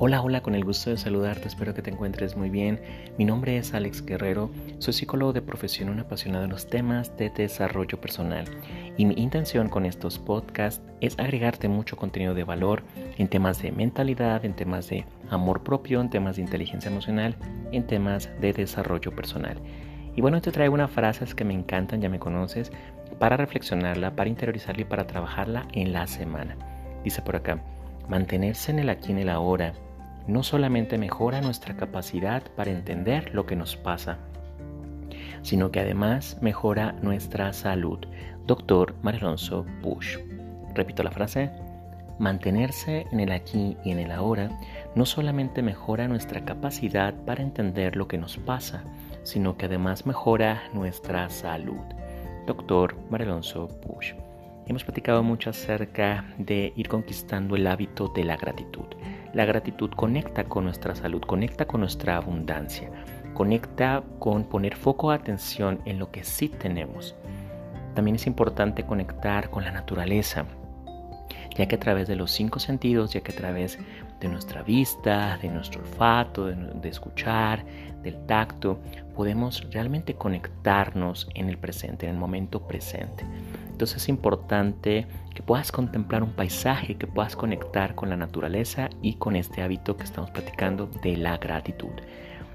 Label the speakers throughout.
Speaker 1: Hola, hola, con el gusto de saludarte, espero que te encuentres muy bien. Mi nombre es Alex Guerrero, soy psicólogo de profesión, un apasionado en los temas de desarrollo personal. Y mi intención con estos podcasts es agregarte mucho contenido de valor en temas de mentalidad, en temas de amor propio, en temas de inteligencia emocional, en temas de desarrollo personal. Y bueno, te traigo unas frases que me encantan, ya me conoces, para reflexionarla, para interiorizarla y para trabajarla en la semana. Dice por acá, mantenerse en el aquí y en el ahora no solamente mejora nuestra capacidad para entender lo que nos pasa, sino que además mejora nuestra salud. Doctor Marilonso Bush. Repito la frase. Mantenerse en el aquí y en el ahora no solamente mejora nuestra capacidad para entender lo que nos pasa, sino que además mejora nuestra salud. Doctor Marilonso Bush. Hemos platicado mucho acerca de ir conquistando el hábito de la gratitud. La gratitud conecta con nuestra salud, conecta con nuestra abundancia, conecta con poner foco de atención en lo que sí tenemos. También es importante conectar con la naturaleza, ya que a través de los cinco sentidos, ya que a través de nuestra vista, de nuestro olfato, de, de, escuchar, del tacto, podemos realmente conectarnos en el presente, en el momento presente. Entonces es importante que puedas contemplar un paisaje, que puedas conectar con la naturaleza y con este hábito que estamos platicando de la gratitud.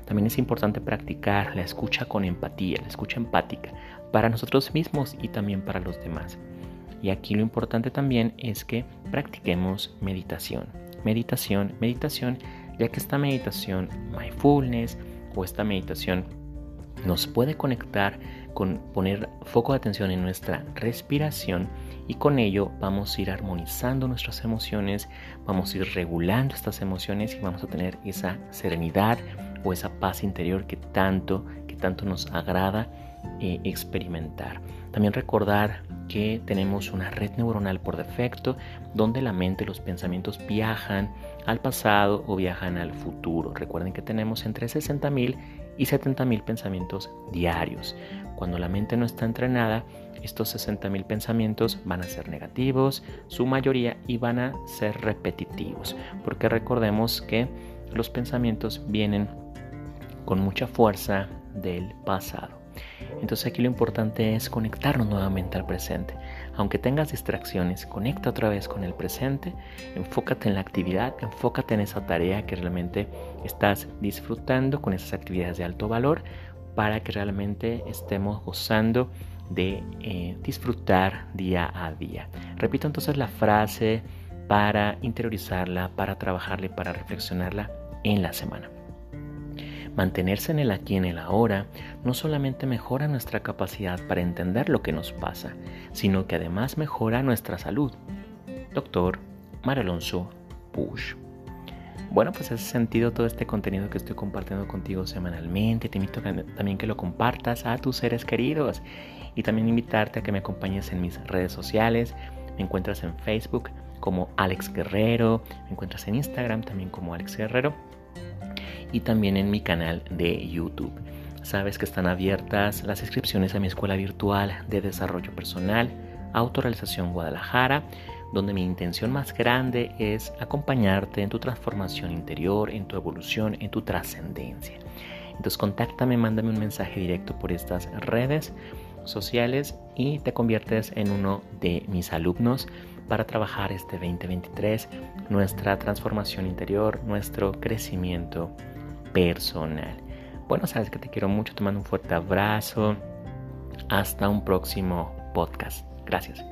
Speaker 1: También es importante practicar la escucha con empatía, la escucha empática, para nosotros mismos y también para los demás. Y aquí lo importante también es que practiquemos meditación. Meditación, meditación, ya que esta meditación, mindfulness o esta meditación nos puede conectar con poner foco de atención en nuestra respiración y con ello vamos a ir armonizando nuestras emociones, vamos a ir regulando estas emociones y vamos a tener esa serenidad o esa paz interior que tanto, que tanto nos agrada eh, experimentar. También recordar que tenemos una red neuronal por defecto donde la mente y los pensamientos viajan al pasado o viajan al futuro. Recuerden que tenemos entre 60.000 y 70.000 pensamientos diarios. Cuando la mente no está entrenada, estos 60.000 pensamientos van a ser negativos, su mayoría, y van a ser repetitivos, porque recordemos que los pensamientos vienen con mucha fuerza del pasado. Entonces aquí lo importante es conectarnos nuevamente al presente. Aunque tengas distracciones, conecta otra vez con el presente, enfócate en la actividad, enfócate en esa tarea que realmente estás disfrutando con esas actividades de alto valor para que realmente estemos gozando de eh, disfrutar día a día. Repito entonces la frase para interiorizarla, para trabajarla y para reflexionarla en la semana. Mantenerse en el aquí y en el ahora no solamente mejora nuestra capacidad para entender lo que nos pasa, sino que además mejora nuestra salud. Doctor Mar Alonso Push. Bueno, pues ese sentido todo este contenido que estoy compartiendo contigo semanalmente. Te invito a también que lo compartas a tus seres queridos y también invitarte a que me acompañes en mis redes sociales. Me encuentras en Facebook como Alex Guerrero, me encuentras en Instagram también como Alex Guerrero y también en mi canal de YouTube. Sabes que están abiertas las inscripciones a mi escuela virtual de desarrollo personal, Autorealización Guadalajara, donde mi intención más grande es acompañarte en tu transformación interior, en tu evolución, en tu trascendencia. Entonces contáctame, mándame un mensaje directo por estas redes sociales y te conviertes en uno de mis alumnos para trabajar este 2023, nuestra transformación interior, nuestro crecimiento personal. Bueno, sabes que te quiero mucho, te mando un fuerte abrazo. Hasta un próximo podcast. Gracias.